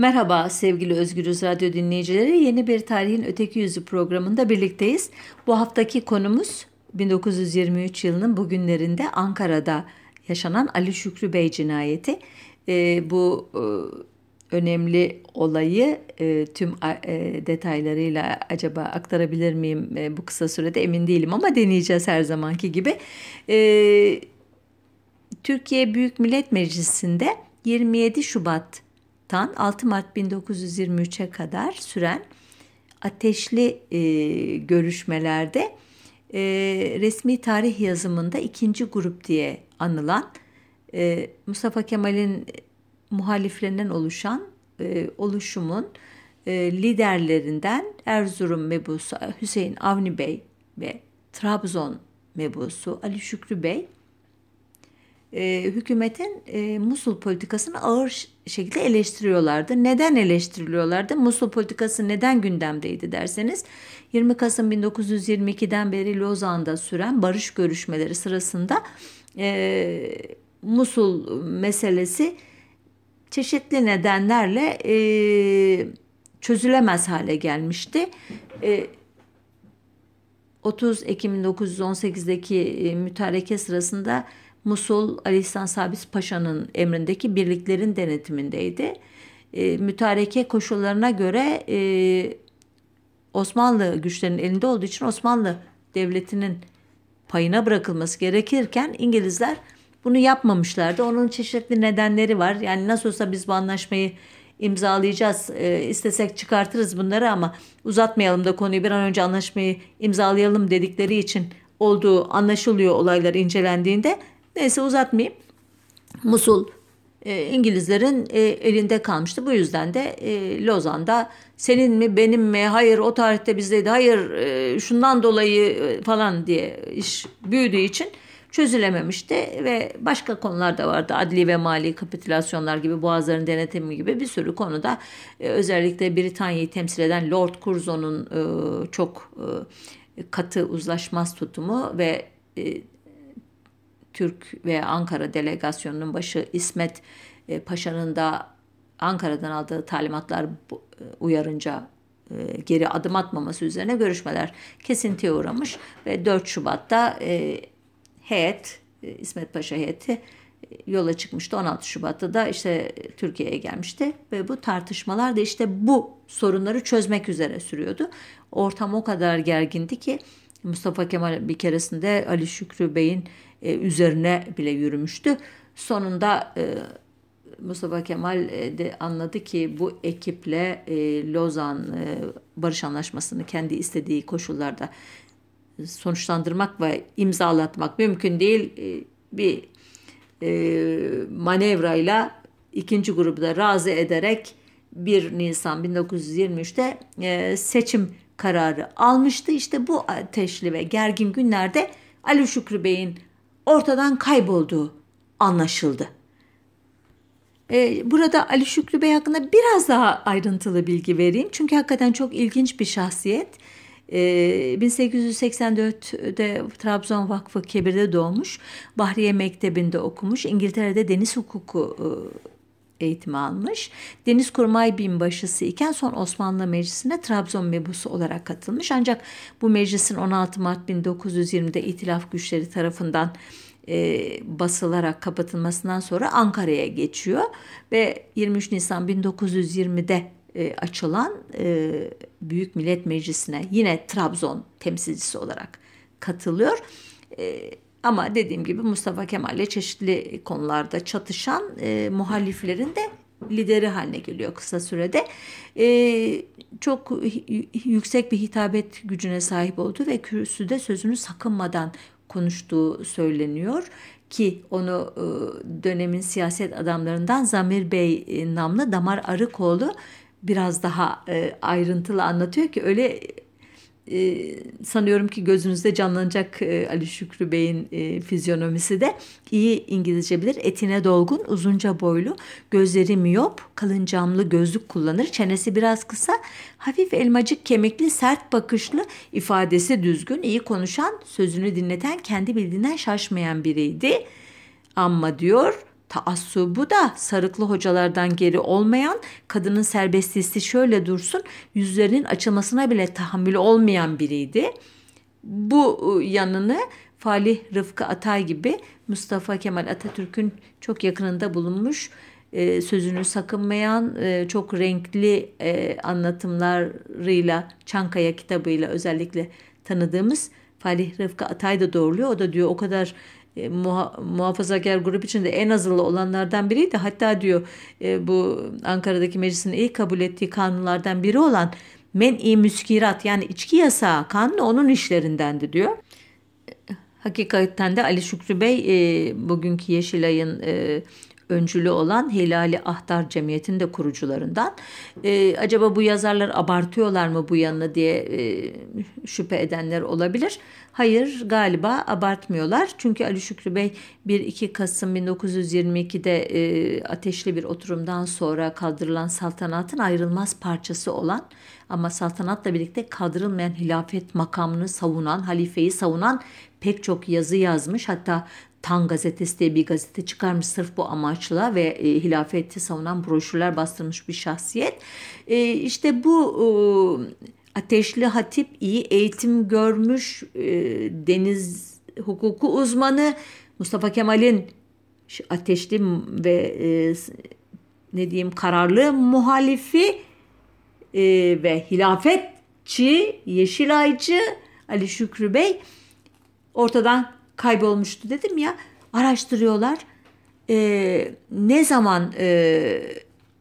Merhaba sevgili Özgürüz Radyo dinleyicileri. Yeni bir Tarihin Öteki Yüzü programında birlikteyiz. Bu haftaki konumuz 1923 yılının bugünlerinde Ankara'da yaşanan Ali Şükrü Bey cinayeti. E, bu e, önemli olayı e, tüm e, detaylarıyla acaba aktarabilir miyim e, bu kısa sürede emin değilim ama deneyeceğiz her zamanki gibi. E, Türkiye Büyük Millet Meclisi'nde 27 Şubat'tan 6 Mart 1923'e kadar süren ateşli e, görüşmelerde e, resmi tarih yazımında ikinci grup diye anılan e, Mustafa Kemal'in muhaliflerinden oluşan e, oluşumun e, liderlerinden Erzurum mebusu Hüseyin Avni Bey ve Trabzon mebusu Ali Şükrü Bey e, hükümetin e, Musul politikasını ağır şekilde eleştiriyorlardı. Neden eleştiriliyorlardı? Musul politikası neden gündemdeydi derseniz 20 Kasım 1922'den beri Lozan'da süren barış görüşmeleri sırasında e, Musul meselesi çeşitli nedenlerle e, çözülemez hale gelmişti. E, 30 Ekim 1918'deki e, mütareke sırasında Musul Ali İhsan Sabis Paşa'nın emrindeki birliklerin denetimindeydi. E, mütareke koşullarına göre e, Osmanlı güçlerinin elinde olduğu için Osmanlı Devleti'nin payına bırakılması gerekirken İngilizler bunu yapmamışlardı. Onun çeşitli nedenleri var. Yani nasıl olsa biz bu anlaşmayı imzalayacağız. E, istesek çıkartırız bunları ama uzatmayalım da konuyu bir an önce anlaşmayı imzalayalım dedikleri için olduğu anlaşılıyor olaylar incelendiğinde. Neyse uzatmayayım. Musul e, İngilizlerin e, elinde kalmıştı. Bu yüzden de e, Lozan'da senin mi benim mi hayır o tarihte bizdeydi hayır e, şundan dolayı e, falan diye iş büyüdüğü için çözülememişti ve başka konular da vardı. Adli ve mali kapitülasyonlar gibi, boğazların denetimi gibi bir sürü konuda e, özellikle Britanya'yı temsil eden Lord Curzon'un e, çok e, katı uzlaşmaz tutumu ve e, Türk ve Ankara delegasyonunun başı İsmet e, Paşa'nın da Ankara'dan aldığı talimatlar e, uyarınca e, geri adım atmaması üzerine görüşmeler kesintiye uğramış ve 4 Şubat'ta heyet, İsmet Paşa heyeti yola çıkmıştı. 16 Şubat'ta da işte Türkiye'ye gelmişti ve bu tartışmalar da işte bu sorunları çözmek üzere sürüyordu. Ortam o kadar gergindi ki Mustafa Kemal bir keresinde Ali Şükrü Bey'in e, üzerine bile yürümüştü. Sonunda Mustafa Kemal de anladı ki bu ekiple Lozan Barış Anlaşması'nı kendi istediği koşullarda sonuçlandırmak ve imzalatmak mümkün değil. Ee, bir e, manevrayla ikinci grubu da razı ederek 1 Nisan 1923'te e, seçim kararı almıştı. İşte bu ateşli ve gergin günlerde Ali Şükrü Bey'in ortadan kaybolduğu anlaşıldı. E, burada Ali Şükrü Bey hakkında biraz daha ayrıntılı bilgi vereyim. Çünkü hakikaten çok ilginç bir şahsiyet. 1884'de ee, Trabzon Vakfı Kebir'de doğmuş. Bahriye Mektebi'nde okumuş. İngiltere'de deniz hukuku e, eğitimi almış. Deniz Kurmay Binbaşısı iken son Osmanlı Meclisi'ne Trabzon mebusu olarak katılmış. Ancak bu meclisin 16 Mart 1920'de itilaf güçleri tarafından e, basılarak kapatılmasından sonra Ankara'ya geçiyor ve 23 Nisan 1920'de e, açılan e, Büyük Millet Meclisi'ne yine Trabzon temsilcisi olarak katılıyor. E, ama dediğim gibi Mustafa Kemal ile çeşitli konularda çatışan e, muhaliflerin de lideri haline geliyor kısa sürede. E, çok yüksek bir hitabet gücüne sahip oldu ve kürsüde sözünü sakınmadan konuştuğu söyleniyor ki onu e, dönemin siyaset adamlarından Zamir Bey e, namlı Damar Arıkoğlu biraz daha e, ayrıntılı anlatıyor ki öyle e, sanıyorum ki gözünüzde canlanacak e, Ali Şükrü Bey'in e, fizyonomisi de iyi İngilizce bilir. Etine dolgun, uzunca boylu, gözleri miyop, kalın camlı gözlük kullanır. Çenesi biraz kısa, hafif elmacık kemikli, sert bakışlı, ifadesi düzgün, iyi konuşan, sözünü dinleten, kendi bildiğinden şaşmayan biriydi. Ama diyor taassubu da sarıklı hocalardan geri olmayan, kadının serbestliği şöyle dursun, yüzlerinin açılmasına bile tahammülü olmayan biriydi. Bu ıı, yanını Falih Rıfkı Atay gibi Mustafa Kemal Atatürk'ün çok yakınında bulunmuş, e, sözünü sakınmayan, e, çok renkli e, anlatımlarıyla, Çankaya kitabıyla özellikle tanıdığımız Falih Rıfkı Atay da doğruluyor. O da diyor o kadar e, muha, muhafazakar grup içinde en azılı olanlardan biriydi. Hatta diyor e, bu Ankara'daki meclisin ilk kabul ettiği kanunlardan biri olan men-i müskirat yani içki yasağı kanunu onun işlerindendi diyor. Hakikaten de Ali Şükrü Bey e, bugünkü Yeşilay'ın e, öncülü olan Helali Ahtar Cemiyeti'nin de kurucularından. E, acaba bu yazarlar abartıyorlar mı bu yanını diye e, şüphe edenler olabilir. Hayır galiba abartmıyorlar. Çünkü Ali Şükrü Bey 1-2 Kasım 1922'de e, ateşli bir oturumdan sonra kaldırılan saltanatın ayrılmaz parçası olan ama saltanatla birlikte kaldırılmayan hilafet makamını savunan, halifeyi savunan pek çok yazı yazmış. Hatta Tan gazetesi diye bir gazete çıkarmış sırf bu amaçla ve e, hilafeti savunan broşürler bastırmış bir şahsiyet. E, işte bu e, ateşli hatip iyi eğitim görmüş e, deniz hukuku uzmanı Mustafa Kemal'in ateşli ve e, ne diyeyim kararlı muhalifi e, ve hilafetçi, Yeşilaycı Ali Şükrü Bey ortadan kaybolmuştu dedim ya. Araştırıyorlar. E, ne zaman e,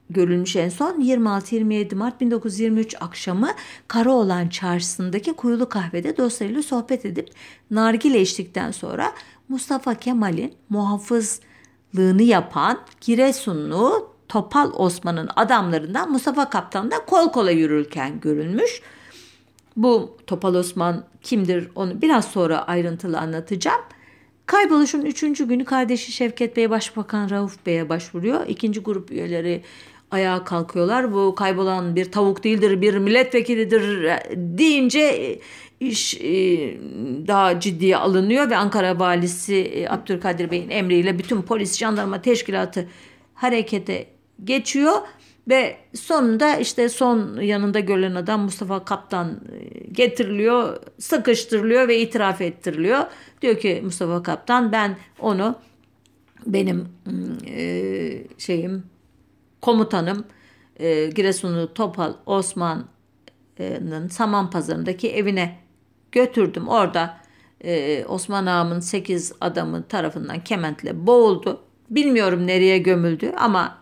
görülmüş en son 26-27 Mart 1923 akşamı Karaoğlan Çarşısı'ndaki Kuyulu Kahve'de dostlarıyla sohbet edip nargile içtikten sonra Mustafa Kemal'in muhafızlığını yapan Giresunlu Topal Osman'ın adamlarından Mustafa Kaptan da kol kola yürürken görülmüş. Bu Topal Osman kimdir onu biraz sonra ayrıntılı anlatacağım. Kayboluşun üçüncü günü kardeşi Şevket Bey Başbakan Rauf Bey'e başvuruyor. İkinci grup üyeleri ayağa kalkıyorlar. Bu kaybolan bir tavuk değildir, bir milletvekilidir deyince iş e, daha ciddiye alınıyor ve Ankara valisi e, Abdülkadir Bey'in emriyle bütün polis, jandarma teşkilatı harekete geçiyor ve sonunda işte son yanında görülen adam Mustafa Kaptan e, getiriliyor, sıkıştırılıyor ve itiraf ettiriliyor. Diyor ki Mustafa Kaptan ben onu benim e, şeyim komutanım e, Giresunlu Topal Osman'ın Saman Pazarı'ndaki evine götürdüm. Orada e, Osman Ağam'ın 8 adamı tarafından kementle boğuldu. Bilmiyorum nereye gömüldü ama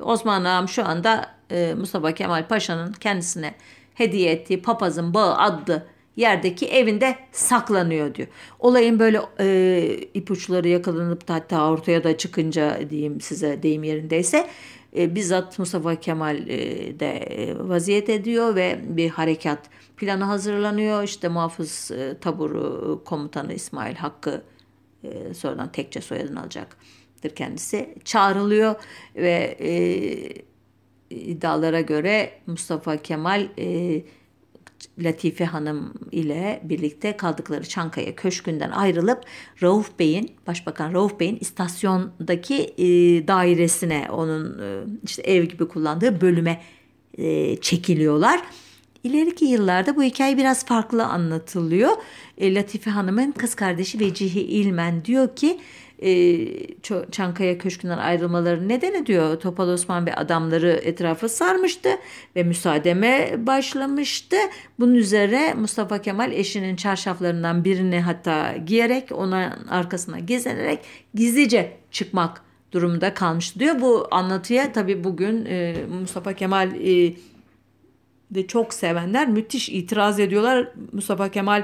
Osman Ağam şu anda e, Mustafa Kemal Paşa'nın kendisine hediye ettiği Papazın Bağı adlı yerdeki evinde saklanıyor diyor. Olayın böyle e, ipuçları yakalanıp da hatta ortaya da çıkınca diyeyim size deyim yerindeyse e, bizzat Mustafa Kemal e, de vaziyet ediyor ve bir harekat planı hazırlanıyor. İşte muhafız e, taburu komutanı İsmail Hakkı e, sonradan tekçe soyadını alacaktır kendisi. Çağrılıyor ve e, iddialara göre Mustafa Kemal e, Latife Hanım ile birlikte kaldıkları Çankaya Köşkü'nden ayrılıp Rauf Bey'in, Başbakan Rauf Bey'in istasyondaki e, dairesine, onun e, işte ev gibi kullandığı bölüme e, çekiliyorlar. İleriki yıllarda bu hikaye biraz farklı anlatılıyor. E, Latife Hanım'ın kız kardeşi Vecihi İlmen diyor ki e, Çankaya Köşkü'nden ayrılmaları nedeni diyor Topal Osman ve adamları etrafı sarmıştı ve müsaademe başlamıştı. Bunun üzere Mustafa Kemal eşinin çarşaflarından birini hatta giyerek ona arkasına gezinerek gizlice çıkmak durumunda kalmıştı diyor. Bu anlatıya tabi bugün e, Mustafa Kemal e, de çok sevenler müthiş itiraz ediyorlar. Mustafa Kemal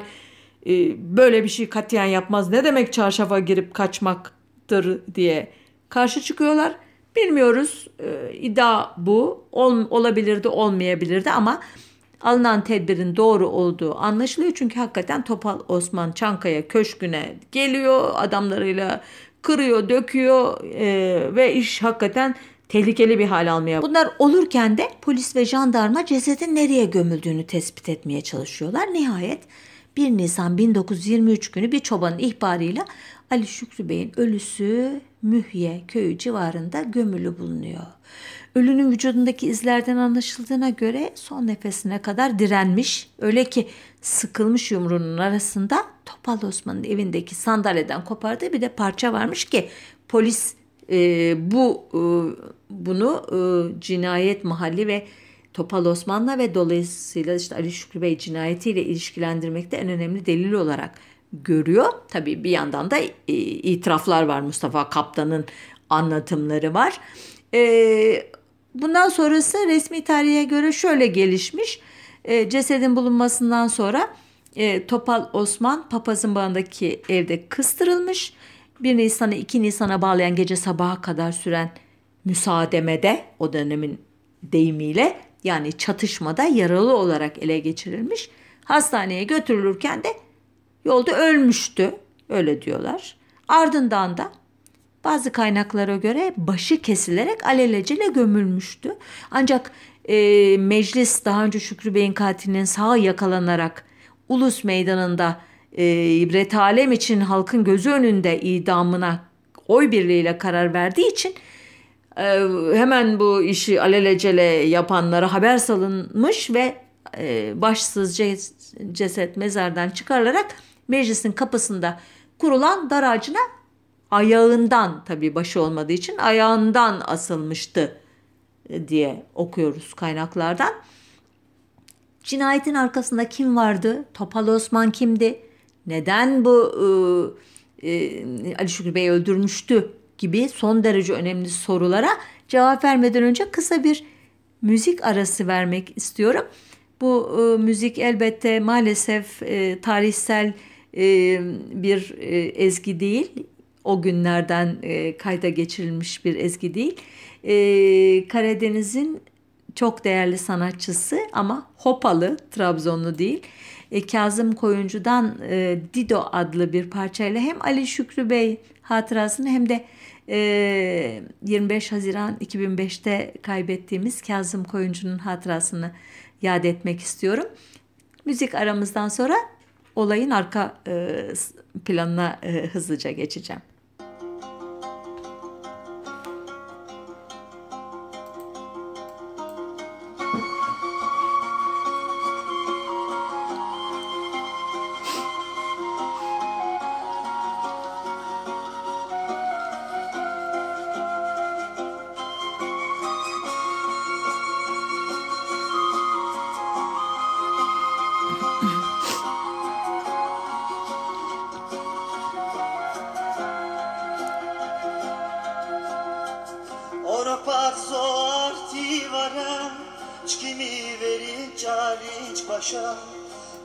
böyle bir şey katiyen yapmaz. Ne demek çarşafa girip kaçmaktır diye karşı çıkıyorlar. Bilmiyoruz. E, iddia bu. Ol, olabilirdi, olmayabilirdi ama alınan tedbirin doğru olduğu anlaşılıyor. Çünkü hakikaten Topal Osman Çankaya Köşkü'ne geliyor adamlarıyla kırıyor, döküyor e, ve iş hakikaten tehlikeli bir hal almaya. Bunlar olurken de polis ve jandarma cesedin nereye gömüldüğünü tespit etmeye çalışıyorlar. Nihayet 1 Nisan 1923 günü bir çobanın ihbarıyla Ali Şükrü Bey'in ölüsü Mühye köyü civarında gömülü bulunuyor. Ölünün vücudundaki izlerden anlaşıldığına göre son nefesine kadar direnmiş. Öyle ki sıkılmış yumruğunun arasında Topal Osman'ın evindeki sandalyeden kopardığı bir de parça varmış ki polis e, bu e, bunu e, cinayet mahalli ve Topal Osman'la ve dolayısıyla işte Ali Şükrü Bey cinayetiyle ilişkilendirmekte en önemli delil olarak görüyor. Tabii bir yandan da e, itiraflar var Mustafa Kaptan'ın anlatımları var. E, bundan sonrası resmi tarihe göre şöyle gelişmiş. E, cesedin bulunmasından sonra Topal Osman papazın bağındaki evde kıstırılmış. 1 Nisan'ı 2 Nisan'a bağlayan gece sabaha kadar süren müsaademede o dönemin deyimiyle yani çatışmada yaralı olarak ele geçirilmiş. Hastaneye götürülürken de yolda ölmüştü. Öyle diyorlar. Ardından da bazı kaynaklara göre başı kesilerek alelacele gömülmüştü. Ancak e, meclis daha önce Şükrü Bey'in katilinin sağ yakalanarak Ulus Meydanı'nda e, ibret alem için halkın gözü önünde idamına oy birliğiyle karar verdiği için e, hemen bu işi alelacele yapanlara haber salınmış ve e, başsız ceset mezardan çıkarılarak meclisin kapısında kurulan dar ağacına ayağından tabii başı olmadığı için ayağından asılmıştı e, diye okuyoruz kaynaklardan. Cinayetin arkasında kim vardı? Topal Osman kimdi? Neden bu e, e, Ali Şükrü Bey öldürmüştü gibi son derece önemli sorulara cevap vermeden önce kısa bir müzik arası vermek istiyorum. Bu e, müzik elbette maalesef e, tarihsel e, bir e, ezgi değil. O günlerden e, kayda geçirilmiş bir ezgi değil. E, Karadeniz'in çok değerli sanatçısı ama Hopalı, Trabzonlu değil. E, Kazım Koyuncu'dan e, Dido adlı bir parçayla hem Ali Şükrü Bey hatırasını hem de 25 Haziran 2005'te kaybettiğimiz Kazım Koyuncu'nun hatırasını yad etmek istiyorum. Müzik aramızdan sonra olayın arka e, planına e, hızlıca geçeceğim. Paša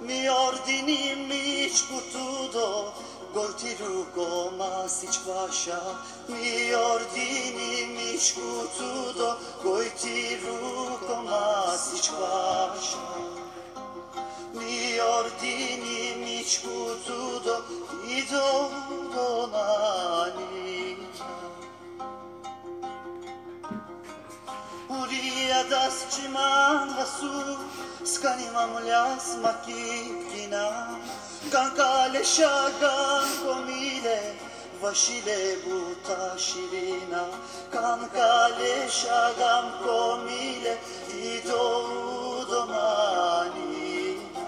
mi ordini mić putudo Goltirugo masić paša mi ordini mić putudo Goltirugo masić paša mi ordini mić putudo i do donani Uria das ciman vasu Skanima muljas makipkina Kankale shagan komile Vashile buta shirina Kankale shagan komile Ido domanina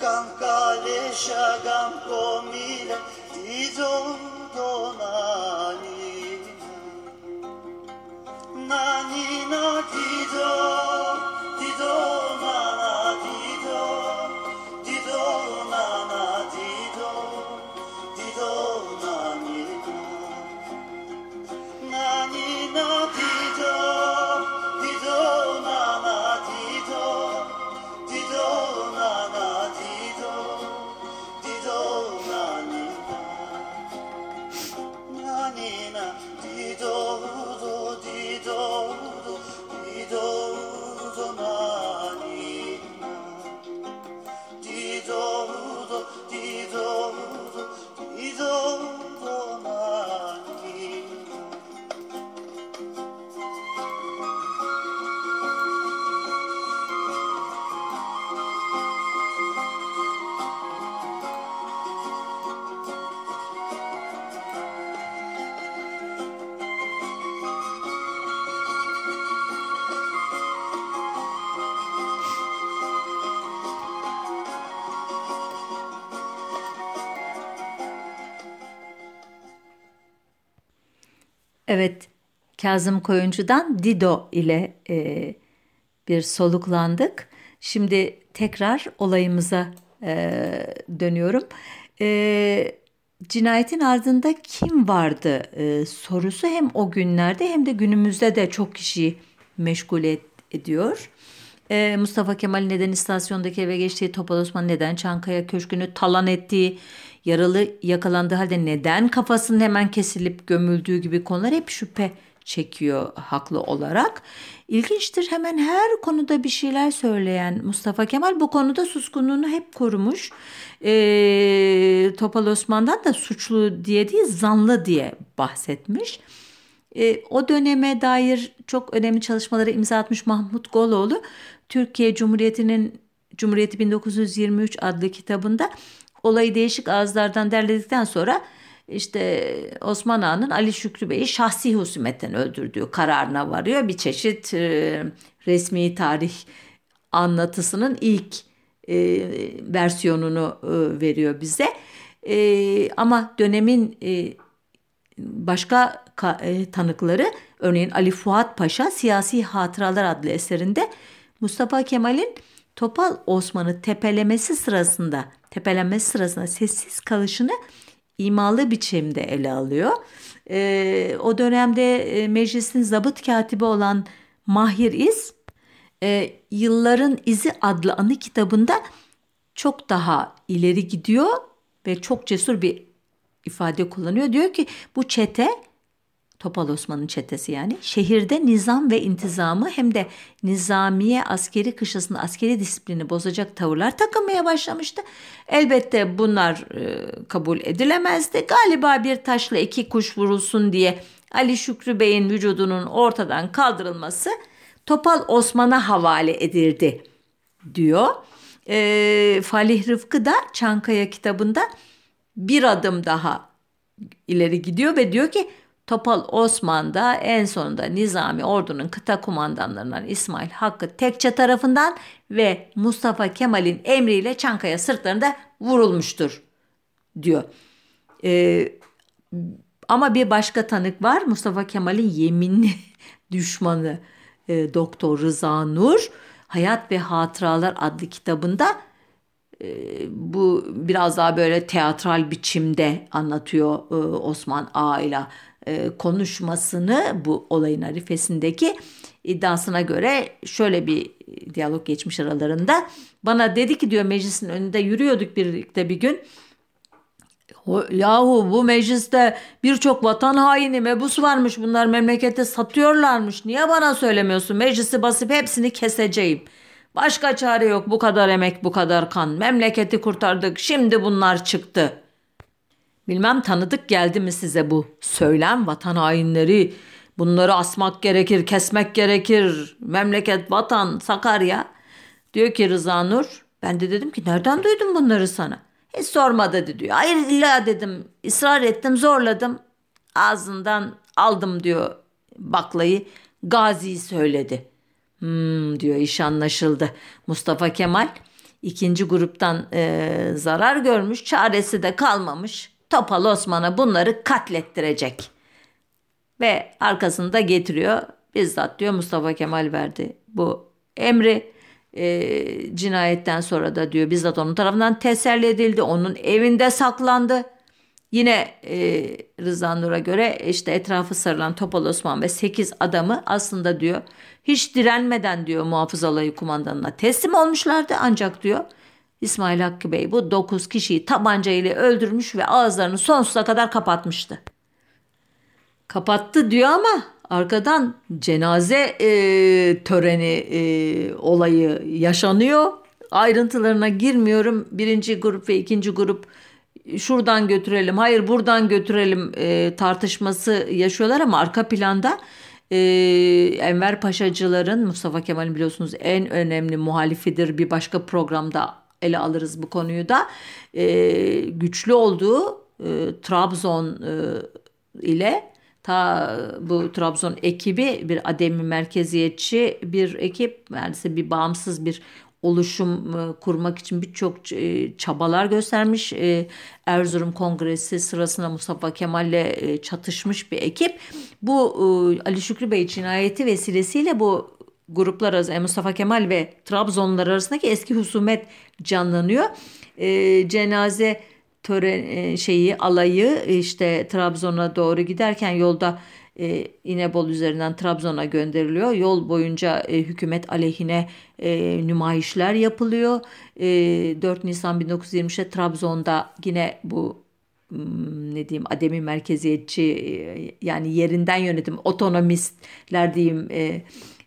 Kankale shagan komile Ido domanina Nanina dido Evet, Kazım Koyuncu'dan Dido ile e, bir soluklandık. Şimdi tekrar olayımıza e, dönüyorum. E, cinayetin ardında kim vardı e, sorusu hem o günlerde hem de günümüzde de çok kişiyi meşgul et, ediyor. E, Mustafa Kemal neden istasyondaki eve geçtiği, Topal Osman neden Çankaya Köşkü'nü talan ettiği, yaralı yakalandığı halde neden kafasının hemen kesilip gömüldüğü gibi konular hep şüphe çekiyor haklı olarak. İlginçtir hemen her konuda bir şeyler söyleyen Mustafa Kemal bu konuda suskunluğunu hep korumuş. E, Topal Osman'dan da suçlu diye değil zanlı diye bahsetmiş. E, o döneme dair çok önemli çalışmaları imza atmış Mahmut Goloğlu, Türkiye Cumhuriyeti'nin Cumhuriyeti 1923 adlı kitabında olayı değişik ağızlardan derledikten sonra işte Osman Ağa'nın Ali Şükrü Bey'i şahsi husumetten öldürdüğü kararına varıyor. Bir çeşit e, resmi tarih anlatısının ilk e, versiyonunu e, veriyor bize. Ama dönemin başka tanıkları örneğin Ali Fuat Paşa Siyasi Hatıralar adlı eserinde Mustafa Kemal'in Topal Osman'ı tepelemesi sırasında tepelenmesi sırasında sessiz kalışını imalı biçimde ele alıyor. E, o dönemde e, meclisin zabıt katibi olan Mahir İz e, Yılların İzi adlı anı kitabında çok daha ileri gidiyor ve çok cesur bir ifade kullanıyor. Diyor ki bu çete Topal Osman'ın çetesi yani şehirde nizam ve intizamı hem de nizamiye askeri kışlasında askeri disiplini bozacak tavırlar takınmaya başlamıştı. Elbette bunlar e, kabul edilemezdi. Galiba bir taşla iki kuş vurulsun diye Ali Şükrü Bey'in vücudunun ortadan kaldırılması Topal Osman'a havale edildi diyor. E, Falih Rıfkı da Çankaya kitabında bir adım daha ileri gidiyor ve diyor ki Topal Osman da en sonunda Nizami ordunun kıta kumandanlarından İsmail Hakkı Tekçe tarafından ve Mustafa Kemal'in emriyle Çankaya sırtlarında vurulmuştur diyor. Ee, ama bir başka tanık var Mustafa Kemal'in yeminli düşmanı e, Doktor Rıza Nur Hayat ve Hatıralar adlı kitabında bu biraz daha böyle teatral biçimde anlatıyor e, Osman Ağa ile konuşmasını bu olayın arifesindeki iddiasına göre şöyle bir diyalog geçmiş aralarında. Bana dedi ki diyor meclisin önünde yürüyorduk birlikte bir gün. Yahu bu mecliste birçok vatan haini mebus varmış bunlar memlekette satıyorlarmış. Niye bana söylemiyorsun? Meclisi basıp hepsini keseceğim. Başka çare yok bu kadar emek bu kadar kan. Memleketi kurtardık şimdi bunlar çıktı.'' Bilmem tanıdık geldi mi size bu söylem vatan hainleri. Bunları asmak gerekir, kesmek gerekir. Memleket, vatan, Sakarya. Diyor ki Rıza Nur. Ben de dedim ki nereden duydun bunları sana? Hiç sorma dedi diyor. Hayır illa dedim. ısrar ettim, zorladım. Ağzından aldım diyor baklayı. Gazi söyledi. Hmm diyor iş anlaşıldı. Mustafa Kemal ikinci gruptan e, zarar görmüş. Çaresi de kalmamış. Topal Osman'a bunları katlettirecek. Ve arkasında getiriyor. Bizzat diyor Mustafa Kemal verdi bu emri. E, cinayetten sonra da diyor bizzat onun tarafından teselli edildi. Onun evinde saklandı. Yine e, Rıza Nur'a göre işte etrafı sarılan Topal Osman ve 8 adamı aslında diyor hiç direnmeden diyor muhafız alayı kumandanına teslim olmuşlardı ancak diyor İsmail Hakkı Bey bu dokuz kişiyi tabanca ile öldürmüş ve ağızlarını sonsuza kadar kapatmıştı. Kapattı diyor ama arkadan cenaze e, töreni e, olayı yaşanıyor. Ayrıntılarına girmiyorum. Birinci grup ve ikinci grup şuradan götürelim, hayır buradan götürelim e, tartışması yaşıyorlar ama arka planda e, Enver Paşacıların Mustafa Kemal'in biliyorsunuz en önemli muhalifidir. Bir başka programda ele alırız bu konuyu da. E, güçlü olduğu e, Trabzon e, ile ta bu Trabzon ekibi bir ademi merkeziyetçi bir ekip neredeyse bir bağımsız bir oluşum e, kurmak için birçok e, çabalar göstermiş. E, Erzurum Kongresi sırasında Mustafa Kemal'le çatışmış bir ekip. Bu Ali Şükrü Bey cinayeti vesilesiyle bu gruplar arasında Mustafa Kemal ve Trabzonlar arasındaki eski husumet canlanıyor. Cenaze tören şeyi alayı işte Trabzon'a doğru giderken yolda e, İnebol üzerinden Trabzon'a gönderiliyor. Yol boyunca e, hükümet aleyhine e, nümayişler yapılıyor. E, 4 Nisan 1923'te Trabzon'da yine bu ne diyeyim ademi merkeziyetçi e, yani yerinden yönetim otonomistler diyeyim e,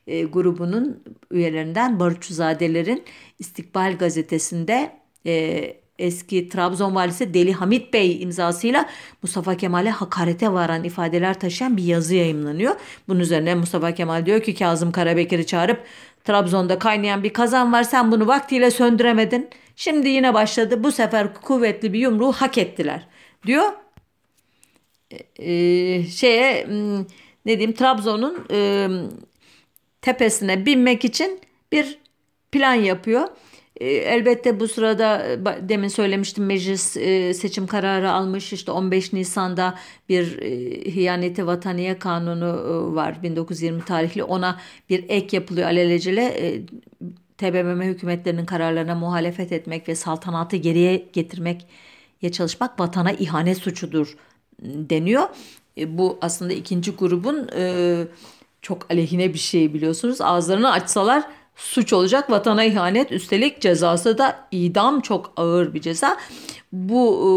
e, grubunun üyelerinden Barutçuzadelerin İstikbal gazetesinde e, eski Trabzon valisi Deli Hamit Bey imzasıyla Mustafa Kemal'e hakarete varan ifadeler taşıyan bir yazı yayımlanıyor. Bunun üzerine Mustafa Kemal diyor ki Kazım Karabekir'i çağırıp Trabzon'da kaynayan bir kazan var sen bunu vaktiyle söndüremedin. Şimdi yine başladı bu sefer kuvvetli bir yumruğu hak ettiler diyor. Ee, şeye hmm, ne diyeyim Trabzon'un e, tepesine binmek için bir plan yapıyor. E, elbette bu sırada e, demin söylemiştim meclis e, seçim kararı almış işte 15 Nisan'da bir hiyaneti vataniye kanunu var 1920 tarihli ona bir ek yapılıyor alelacele TBMM hükümetlerinin kararlarına muhalefet etmek ve saltanatı geriye getirmeye çalışmak vatana ihanet suçudur deniyor. Bu aslında ikinci grubun çok aleyhine bir şey biliyorsunuz. Ağızlarını açsalar suç olacak vatana ihanet üstelik cezası da idam çok ağır bir ceza. Bu e,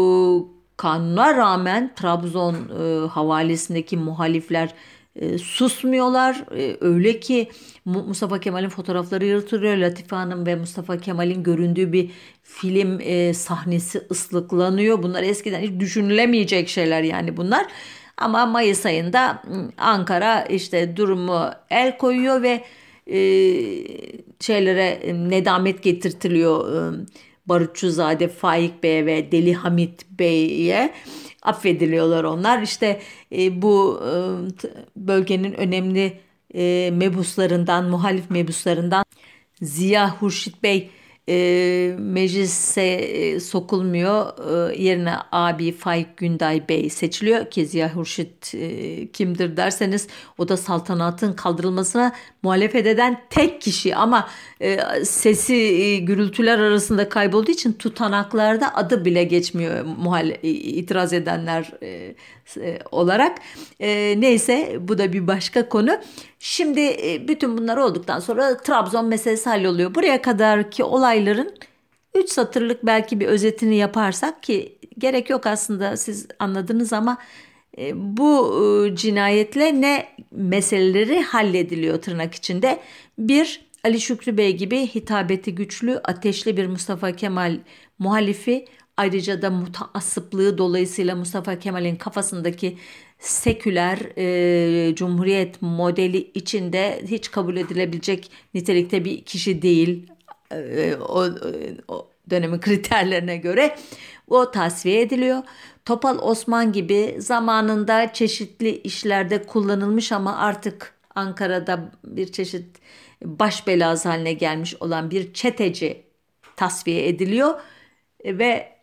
kanuna rağmen Trabzon e, havalesindeki muhalifler e, susmuyorlar. E, öyle ki Mustafa Kemal'in fotoğrafları yaratılıyor. Latife Hanım ve Mustafa Kemal'in göründüğü bir film e, sahnesi ıslıklanıyor. Bunlar eskiden hiç düşünülemeyecek şeyler yani bunlar. Ama Mayıs ayında Ankara işte durumu el koyuyor ve e, şeylere nedamet getirtiliyor e, Barutçuzade Faik Bey ve Deli Hamit Bey'e affediliyorlar onlar. İşte e, bu e, bölgenin önemli e, mebuslarından, muhalif mebuslarından Ziya Hurşit Bey e, meclise e, sokulmuyor. E, yerine abi Faik Günday Bey seçiliyor ki Ziya Hurşit e, kimdir derseniz o da saltanatın kaldırılmasına muhalefet eden tek kişi ama e, sesi e, gürültüler arasında kaybolduğu için tutanaklarda adı bile geçmiyor muhal itiraz edenler e, e, olarak. E, neyse bu da bir başka konu. Şimdi e, bütün bunlar olduktan sonra Trabzon meselesi halloluyor. Buraya kadarki olayların 3 satırlık belki bir özetini yaparsak ki gerek yok aslında siz anladınız ama e, bu e, cinayetle ne meseleleri hallediliyor tırnak içinde. Bir Ali Şükrü Bey gibi hitabeti güçlü, ateşli bir Mustafa Kemal muhalifi ayrıca da mutaassıplığı dolayısıyla Mustafa Kemal'in kafasındaki seküler e, cumhuriyet modeli içinde hiç kabul edilebilecek nitelikte bir kişi değil e, o, o dönemin kriterlerine göre o tasfiye ediliyor. Topal Osman gibi zamanında çeşitli işlerde kullanılmış ama artık Ankara'da bir çeşit baş belası haline gelmiş olan bir çeteci tasfiye ediliyor ve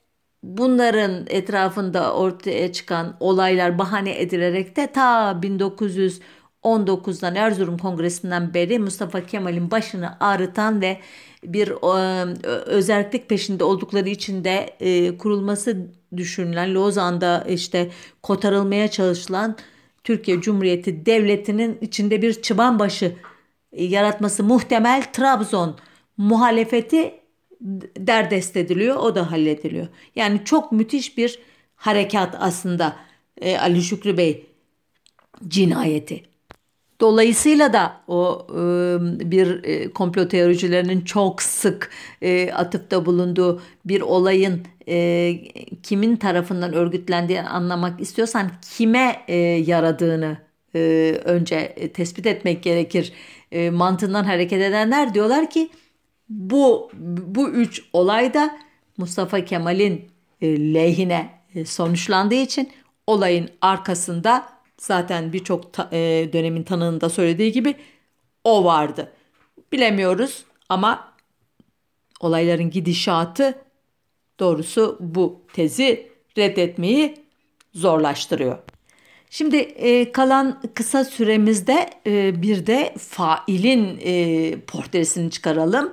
bunların etrafında ortaya çıkan olaylar bahane edilerek de ta 1919'dan Erzurum Kongresi'nden beri Mustafa Kemal'in başını ağrıtan ve bir e, özellik peşinde oldukları için de e, kurulması düşünülen Lozan'da işte kotarılmaya çalışılan Türkiye Cumhuriyeti Devleti'nin içinde bir çıbanbaşı e, yaratması muhtemel Trabzon muhalefeti derdest ediliyor, o da hallediliyor. Yani çok müthiş bir harekat aslında e, Ali Şükrü Bey cinayeti. Dolayısıyla da o e, bir e, komplo teoricilerinin çok sık e, atıfta bulunduğu bir olayın e, kimin tarafından örgütlendiğini anlamak istiyorsan kime e, yaradığını e, önce tespit etmek gerekir. E, mantığından hareket edenler diyorlar ki bu bu üç olay da Mustafa Kemal'in e, lehine e, sonuçlandığı için olayın arkasında zaten birçok ta, e, dönemin tanığında söylediği gibi o vardı. Bilemiyoruz ama olayların gidişatı doğrusu bu tezi reddetmeyi zorlaştırıyor. Şimdi e, kalan kısa süremizde e, bir de failin e, portresini çıkaralım.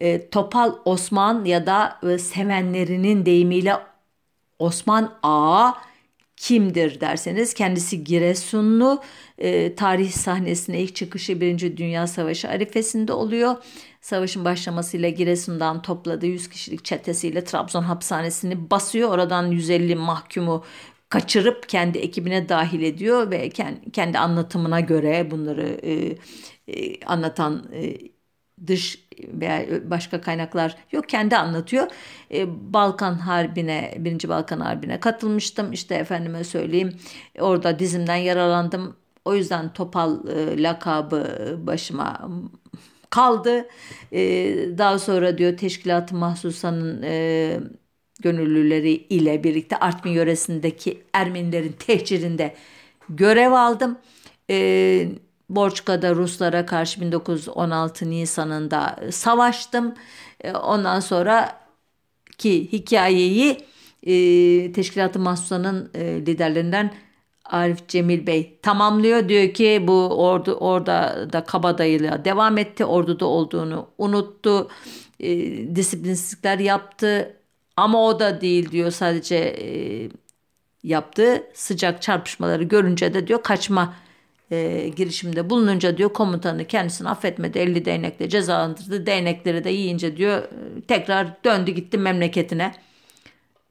E, Topal Osman ya da e, sevenlerinin deyimiyle Osman Ağa kimdir derseniz kendisi Giresunlu. E, tarih sahnesine ilk çıkışı Birinci Dünya Savaşı arifesinde oluyor. Savaşın başlamasıyla Giresun'dan topladığı 100 kişilik çetesiyle Trabzon hapishanesini basıyor. Oradan 150 mahkumu kaçırıp kendi ekibine dahil ediyor ve kendi anlatımına göre bunları e, e, anlatan e, dış veya başka kaynaklar yok kendi anlatıyor. E, Balkan Harbi'ne, Birinci Balkan Harbi'ne katılmıştım. İşte efendime söyleyeyim orada dizimden yaralandım. O yüzden Topal e, lakabı başıma kaldı. E, daha sonra diyor Teşkilat-ı Mahsusa'nın e, gönüllüleri ile birlikte Artvin yöresindeki Ermenilerin tehcirinde görev aldım. E, Borçka'da Ruslara karşı 1916 Nisan'ında savaştım. E, ondan sonra ki hikayeyi e, Teşkilat-ı Mahsusa'nın e, liderlerinden Arif Cemil Bey tamamlıyor. Diyor ki bu ordu orada da kabadayılığa devam etti. Orduda olduğunu unuttu. E, disiplinsizlikler yaptı. Ama o da değil diyor sadece e, yaptığı sıcak çarpışmaları görünce de diyor kaçma e, girişimde bulununca diyor komutanı kendisini affetmedi 50 değnekle cezalandırdı değnekleri de yiyince diyor e, tekrar döndü gitti memleketine.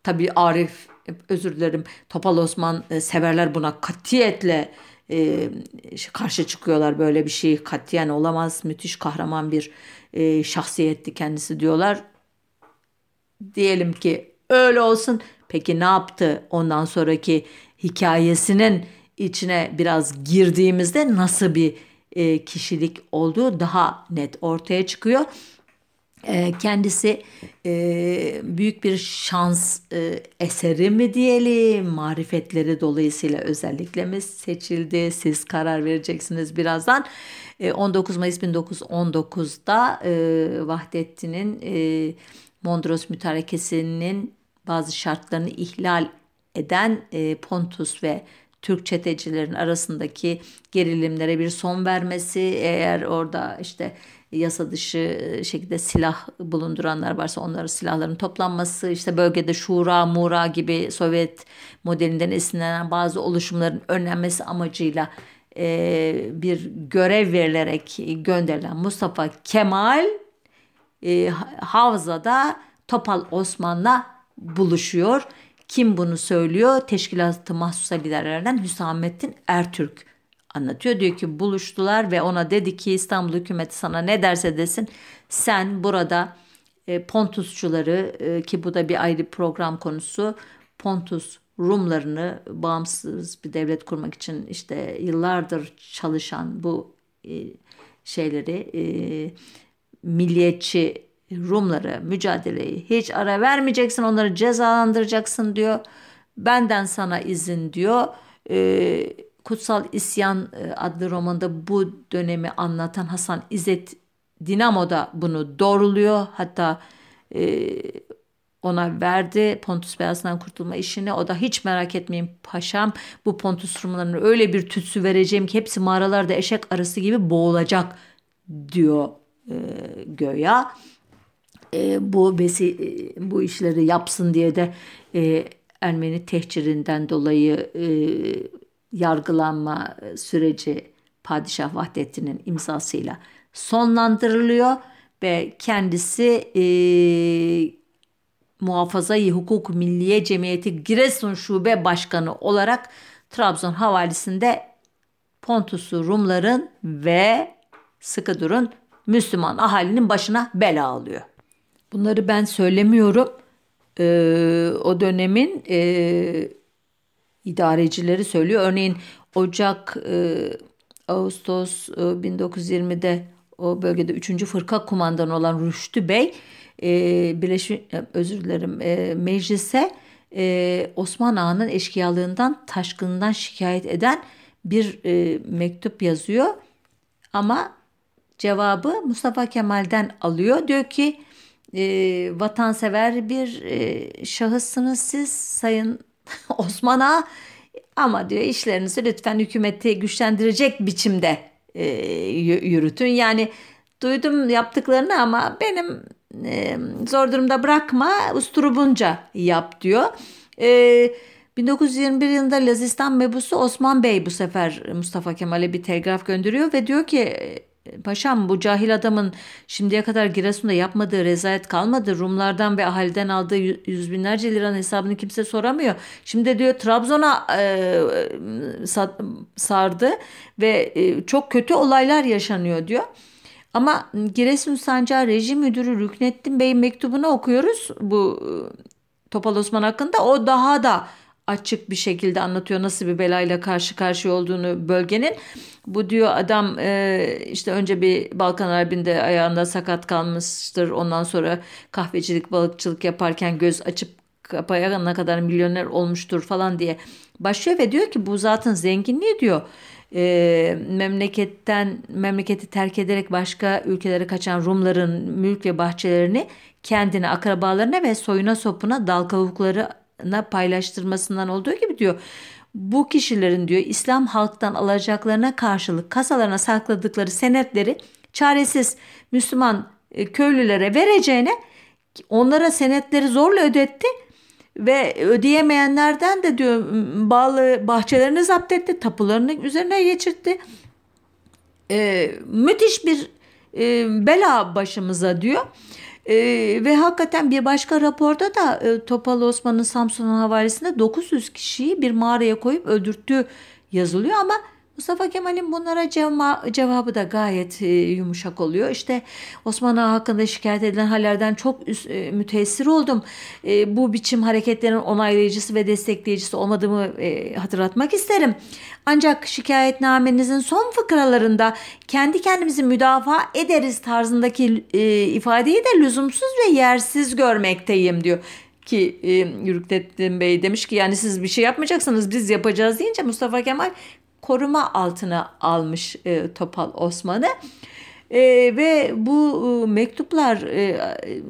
Tabi Arif özür dilerim Topal Osman e, severler buna katiyetle e, karşı çıkıyorlar böyle bir şey katiyen olamaz müthiş kahraman bir e, şahsiyetti kendisi diyorlar. Diyelim ki öyle olsun peki ne yaptı ondan sonraki hikayesinin içine biraz girdiğimizde nasıl bir e, kişilik olduğu daha net ortaya çıkıyor. E, kendisi e, büyük bir şans e, eseri mi diyelim, marifetleri dolayısıyla özellikle mi seçildi? Siz karar vereceksiniz birazdan. E, 19 Mayıs 1919'da e, Vahdettin'in e, Mondros Mütarekesi'nin bazı şartlarını ihlal eden e, Pontus ve Türk çetecilerin arasındaki gerilimlere bir son vermesi eğer orada işte yasa dışı şekilde silah bulunduranlar varsa onların silahların toplanması işte bölgede Şura, Mura gibi Sovyet modelinden esinlenen bazı oluşumların önlenmesi amacıyla e, bir görev verilerek gönderilen Mustafa Kemal e, Havza'da Topal Osman'la buluşuyor kim bunu söylüyor? Teşkilatı mahsusa liderlerinden Hüsamettin Ertürk anlatıyor. Diyor ki buluştular ve ona dedi ki İstanbul hükümeti sana ne derse desin sen burada e, Pontusçuları e, ki bu da bir ayrı program konusu Pontus Rumlarını bağımsız bir devlet kurmak için işte yıllardır çalışan bu e, şeyleri e, milliyetçi Rumları mücadeleyi hiç ara vermeyeceksin onları cezalandıracaksın diyor. Benden sana izin diyor. Ee, Kutsal İsyan e, adlı romanda bu dönemi anlatan Hasan İzzet Dinamo da bunu doğruluyor. Hatta e, ona verdi Pontus Beyazı'ndan kurtulma işini. O da hiç merak etmeyin paşam bu Pontus Rumlarına öyle bir tütsü vereceğim ki hepsi mağaralarda eşek arası gibi boğulacak diyor e, göya e, bu besi e, bu işleri yapsın diye de e, Ermeni tehcirinden dolayı e, yargılanma süreci Padişah Vahdettin'in imzasıyla sonlandırılıyor ve kendisi e, Muhafazayı Hukuk Milliye Cemiyeti Giresun Şube Başkanı olarak Trabzon havalisinde Pontuslu Rumların ve sıkı durun Müslüman ahalinin başına bela alıyor. Bunları ben söylemiyorum. Ee, o dönemin e, idarecileri söylüyor. Örneğin Ocak, e, Ağustos e, 1920'de o bölgede 3. Fırka kumandanı olan Rüştü Bey e, Birleşmiş e, özür dilerim e, meclise e, Osman Ağa'nın eşkıyalığından taşkınından şikayet eden bir e, mektup yazıyor. Ama cevabı Mustafa Kemal'den alıyor. Diyor ki e, vatansever bir e, şahıssınız siz Sayın Osman Ağa. Ama diyor işlerinizi lütfen hükümeti güçlendirecek biçimde e, yürütün. Yani duydum yaptıklarını ama benim e, zor durumda bırakma usturubunca yap diyor. E, 1921 yılında Lazistan mebusu Osman Bey bu sefer Mustafa Kemal'e bir telgraf gönderiyor ve diyor ki Paşam bu cahil adamın şimdiye kadar Giresun'da yapmadığı rezalet kalmadı. Rumlardan ve ahaliden aldığı yüz binlerce liranın hesabını kimse soramıyor. Şimdi diyor Trabzon'a e, sardı ve e, çok kötü olaylar yaşanıyor diyor. Ama Giresun Sancağı Rejim Müdürü Rüknettin Bey'in mektubunu okuyoruz bu e, Topal Osman hakkında. O daha da açık bir şekilde anlatıyor nasıl bir belayla karşı karşıya olduğunu bölgenin. Bu diyor adam e, işte önce bir Balkan Harbi'nde ayağında sakat kalmıştır. Ondan sonra kahvecilik, balıkçılık yaparken göz açıp kapayana kadar milyoner olmuştur falan diye başlıyor ve diyor ki bu zaten zenginliği diyor e, memleketten memleketi terk ederek başka ülkelere kaçan Rumların mülk ve bahçelerini kendine, akrabalarına ve soyuna sopuna dal kavuklarına paylaştırmasından olduğu gibi diyor. Bu kişilerin diyor İslam halktan alacaklarına karşılık kasalarına sakladıkları senetleri çaresiz Müslüman e, köylülere vereceğine onlara senetleri zorla ödetti ve ödeyemeyenlerden de diyor bağlı bahçelerini zapt etti, tapularını üzerine geçirtti. Ee, müthiş bir e, bela başımıza diyor. E, ve hakikaten bir başka raporda da e, Topal Osman'ın Samsun'un havalesinde 900 kişiyi bir mağaraya koyup öldürttüğü yazılıyor ama Mustafa Kemal'in bunlara cevabı da gayet e, yumuşak oluyor. İşte Osman Ağa hakkında şikayet edilen hallerden çok e, müteessir oldum. E, bu biçim hareketlerin onaylayıcısı ve destekleyicisi olmadığımı hatırlatmak isterim. Ancak şikayetnamenizin son fıkralarında kendi kendimizi müdafaa ederiz tarzındaki ifadeyi de lüzumsuz ve yersiz görmekteyim diyor ki e, Yürüktettin Bey demiş ki yani siz bir şey yapmayacaksınız biz yapacağız deyince Mustafa Kemal koruma altına almış e, Topal Osman'ı. E, ve bu e, mektuplar e,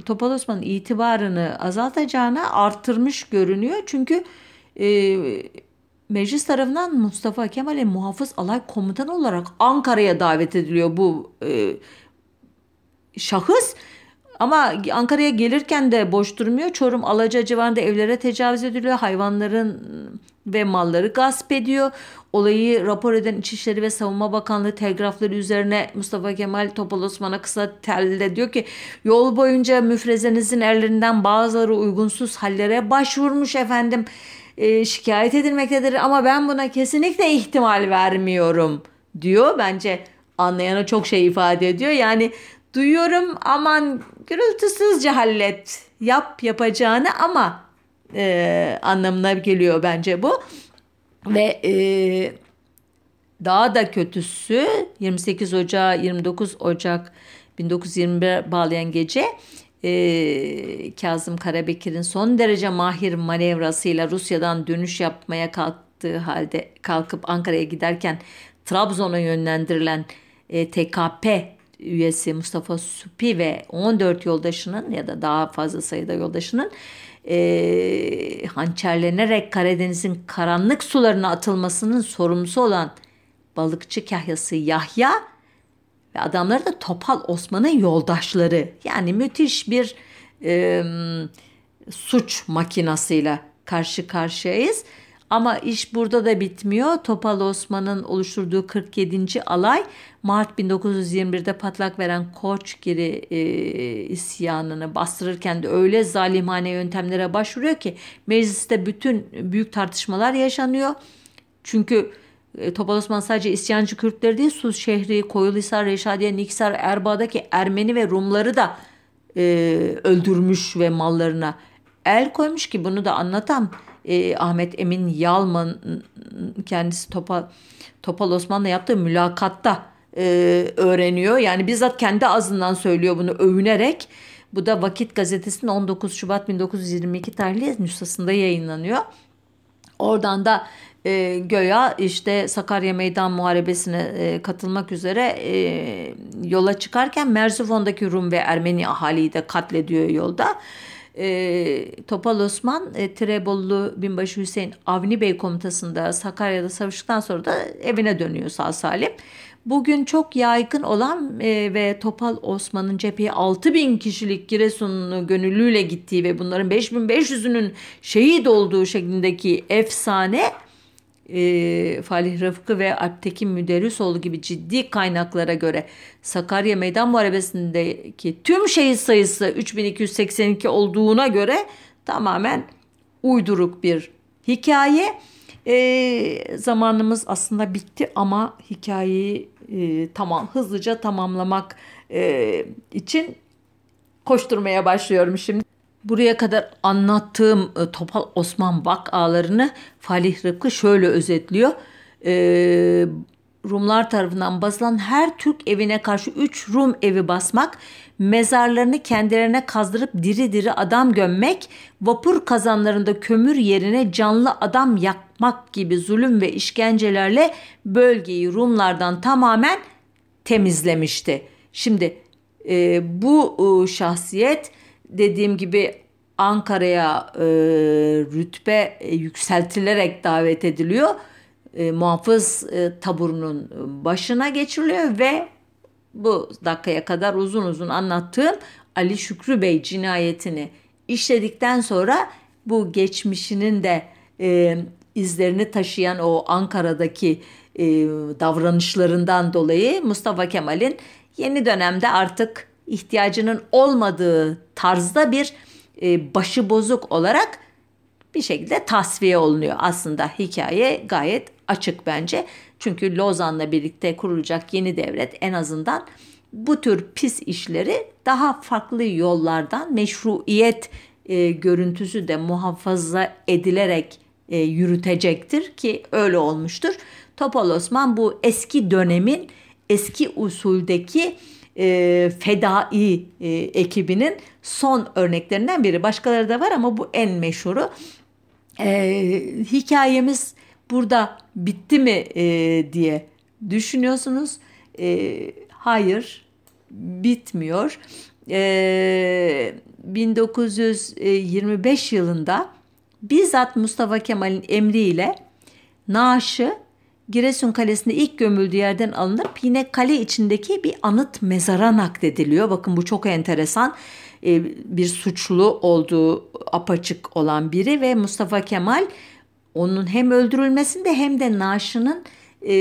Topal Osman'ın itibarını azaltacağına arttırmış görünüyor. Çünkü e, meclis tarafından Mustafa Kemal'in muhafız alay komutanı olarak Ankara'ya davet ediliyor bu e, şahıs. Ama Ankara'ya gelirken de boş durmuyor. Çorum Alaca civarında evlere tecavüz ediliyor. Hayvanların ve malları gasp ediyor. Olayı rapor eden İçişleri ve Savunma Bakanlığı telgrafları üzerine Mustafa Kemal Topal Osman'a kısa telde diyor ki yol boyunca müfrezenizin erlerinden bazıları uygunsuz hallere başvurmuş efendim e, şikayet edilmektedir ama ben buna kesinlikle ihtimal vermiyorum diyor. Bence anlayana çok şey ifade ediyor. Yani duyuyorum aman gürültüsüzce hallet yap yapacağını ama e, anlamına geliyor bence bu. Ve e, daha da kötüsü 28 Ocak 29 Ocak 1921 bağlayan gece e, Kazım Karabekir'in son derece mahir manevrasıyla Rusya'dan dönüş yapmaya kalktığı halde kalkıp Ankara'ya giderken Trabzon'a yönlendirilen e, TKP üyesi Mustafa Süpi ve 14 yoldaşının ya da daha fazla sayıda yoldaşının e, hançerlenerek Karadeniz'in karanlık sularına atılmasının sorumlusu olan balıkçı kahyası Yahya ve adamları da Topal Osman'ın yoldaşları. Yani müthiş bir e, suç makinasıyla karşı karşıyayız. Ama iş burada da bitmiyor. Topal Osman'ın oluşturduğu 47. alay Mart 1921'de patlak veren Koçgiri e, isyanını bastırırken de öyle zalimhane yöntemlere başvuruyor ki mecliste bütün büyük tartışmalar yaşanıyor. Çünkü e, Topal Osman sadece isyancı Kürtleri değil Sus şehri, Koyulhisar, Reşadiye, Niksar, Erbağ'daki Ermeni ve Rumları da e, öldürmüş ve mallarına el koymuş ki bunu da anlatan e, Ahmet Emin Yalman kendisi Topal, Topal Osman'la yaptığı mülakatta e, öğreniyor. Yani bizzat kendi ağzından söylüyor bunu övünerek. Bu da Vakit Gazetesi'nin 19 Şubat 1922 tarihli nüshasında yayınlanıyor. Oradan da e, göya işte Sakarya Meydan Muharebesi'ne e, katılmak üzere e, yola çıkarken Merzifon'daki Rum ve Ermeni ahaliyi de katlediyor yolda. E, Topal Osman e, Tirebollu Binbaşı Hüseyin Avni Bey komutasında Sakarya'da savaştıktan sonra da evine dönüyor sağ salim. Bugün çok yaygın olan e, ve Topal Osman'ın cepheye 6000 kişilik Giresun'un gönüllüyle gittiği ve bunların 5500'ünün şehit olduğu şeklindeki efsane e, Falih Rıfkı ve Alptekin Müderrisoğlu gibi ciddi kaynaklara göre Sakarya Meydan Muharebesi'ndeki tüm şehit sayısı 3282 olduğuna göre tamamen uyduruk bir hikaye. E, zamanımız aslında bitti ama hikayeyi e, tamam hızlıca tamamlamak e, için koşturmaya başlıyorum şimdi. Buraya kadar anlattığım e, Topal Osman vakalarını Falih Rıfkı şöyle özetliyor. E, Rumlar tarafından basılan her Türk evine karşı 3 Rum evi basmak, mezarlarını kendilerine kazdırıp diri diri adam gömmek, vapur kazanlarında kömür yerine canlı adam yakmak gibi zulüm ve işkencelerle bölgeyi Rumlardan tamamen temizlemişti. Şimdi e, bu e, şahsiyet dediğim gibi Ankara'ya e, rütbe e, yükseltilerek davet ediliyor. E, muhafız e, taburunun başına geçiriliyor ve bu dakikaya kadar uzun uzun anlattığım Ali Şükrü Bey cinayetini işledikten sonra bu geçmişinin de e, izlerini taşıyan o Ankara'daki e, davranışlarından dolayı Mustafa Kemal'in yeni dönemde artık ihtiyacının olmadığı tarzda bir e, başı bozuk olarak bir şekilde tasfiye olunuyor. Aslında hikaye gayet açık bence. Çünkü Lozan'la birlikte kurulacak yeni devlet en azından bu tür pis işleri daha farklı yollardan meşruiyet e, görüntüsü de muhafaza edilerek e, yürütecektir ki öyle olmuştur. Topal Osman bu eski dönemin eski usuldeki e, fedai e, ekibinin son örneklerinden biri. Başkaları da var ama bu en meşhuru. E, hikayemiz burada bitti mi e, diye düşünüyorsunuz. E, hayır bitmiyor. E, 1925 yılında bizzat Mustafa Kemal'in emriyle naaşı Giresun Kalesi'nde ilk gömüldüğü yerden alınıp yine kale içindeki bir anıt mezara naklediliyor. Bakın bu çok enteresan. Ee, bir suçlu olduğu apaçık olan biri ve Mustafa Kemal onun hem öldürülmesinde hem de naaşının e,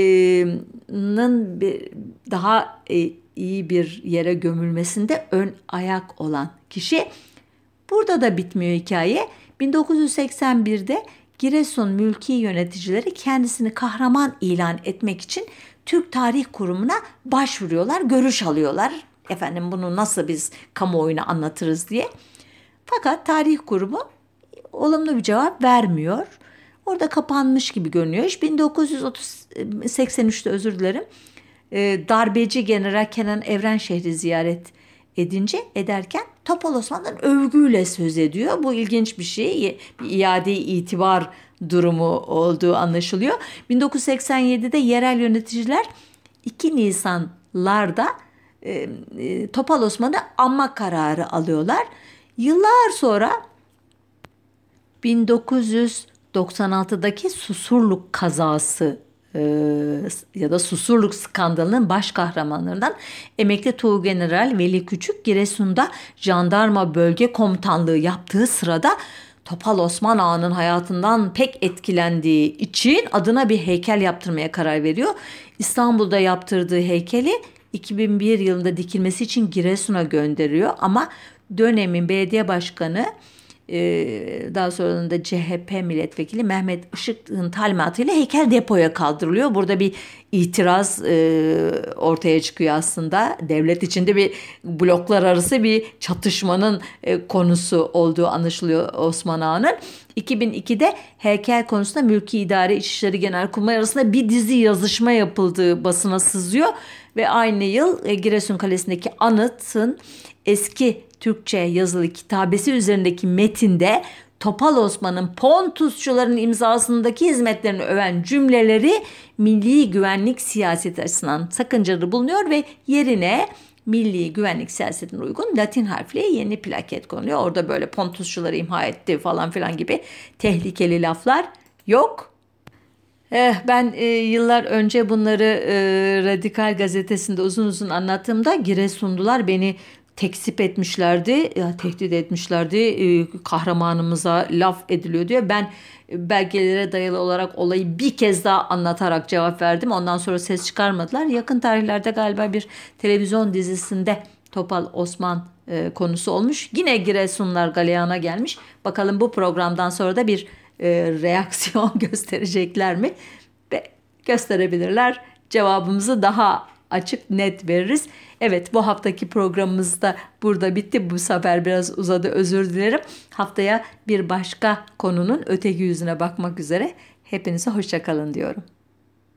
daha e, iyi bir yere gömülmesinde ön ayak olan kişi. Burada da bitmiyor hikaye. 1981'de Giresun mülki yöneticileri kendisini kahraman ilan etmek için Türk Tarih Kurumu'na başvuruyorlar, görüş alıyorlar. Efendim bunu nasıl biz kamuoyuna anlatırız diye. Fakat Tarih Kurumu olumlu bir cevap vermiyor. Orada kapanmış gibi görünüyor. 1983'te özür dilerim. Darbeci General Kenan Evren şehri ziyaret edince ederken Topal Osman'dan övgüyle söz ediyor. Bu ilginç bir şey. Bir iade itibar durumu olduğu anlaşılıyor. 1987'de yerel yöneticiler 2 Nisan'larda e, e, Topal Osman'ı anma kararı alıyorlar. Yıllar sonra 1996'daki Susurluk kazası e, ya da Susurluk skandalının baş kahramanlarından emekli Tuğ General Veli Küçük Giresun'da jandarma bölge komutanlığı yaptığı sırada Topal Osman Ağa'nın hayatından pek etkilendiği için adına bir heykel yaptırmaya karar veriyor. İstanbul'da yaptırdığı heykeli 2001 yılında dikilmesi için Giresun'a gönderiyor ama dönemin belediye başkanı daha sonra da CHP milletvekili Mehmet Işık'ın talimatıyla heykel depoya kaldırılıyor. Burada bir itiraz e, ortaya çıkıyor aslında. Devlet içinde bir bloklar arası bir çatışmanın e, konusu olduğu anlaşılıyor Osman Ağa'nın. 2002'de heykel konusunda Mülki İdare İçişleri Genelkurmay arasında bir dizi yazışma yapıldığı basına sızıyor. Ve aynı yıl e, Giresun Kalesi'ndeki anıtın eski Türkçe yazılı kitabesi üzerindeki metinde Topal Osman'ın Pontusçuların imzasındaki hizmetlerini öven cümleleri milli güvenlik siyaseti açısından sakıncalı bulunuyor ve yerine milli güvenlik siyasetine uygun Latin harfle yeni plaket konuluyor. Orada böyle Pontusçuları imha etti falan filan gibi tehlikeli laflar yok. Eh, ben e, yıllar önce bunları e, Radikal gazetesinde uzun uzun anlattığımda Giresunlular beni tekzip etmişlerdi, ya, tehdit etmişlerdi. E, kahramanımıza laf ediliyor diyor. Ben e, belgelere dayalı olarak olayı bir kez daha anlatarak cevap verdim. Ondan sonra ses çıkarmadılar. Yakın tarihlerde galiba bir televizyon dizisinde Topal Osman e, konusu olmuş. Yine Giresunlar galeyana gelmiş. Bakalım bu programdan sonra da bir e, reaksiyon gösterecekler mi? Ve gösterebilirler. Cevabımızı daha açık net veririz. Evet bu haftaki programımız da burada bitti. Bu sefer biraz uzadı özür dilerim. Haftaya bir başka konunun öteki yüzüne bakmak üzere. Hepinize hoşçakalın diyorum.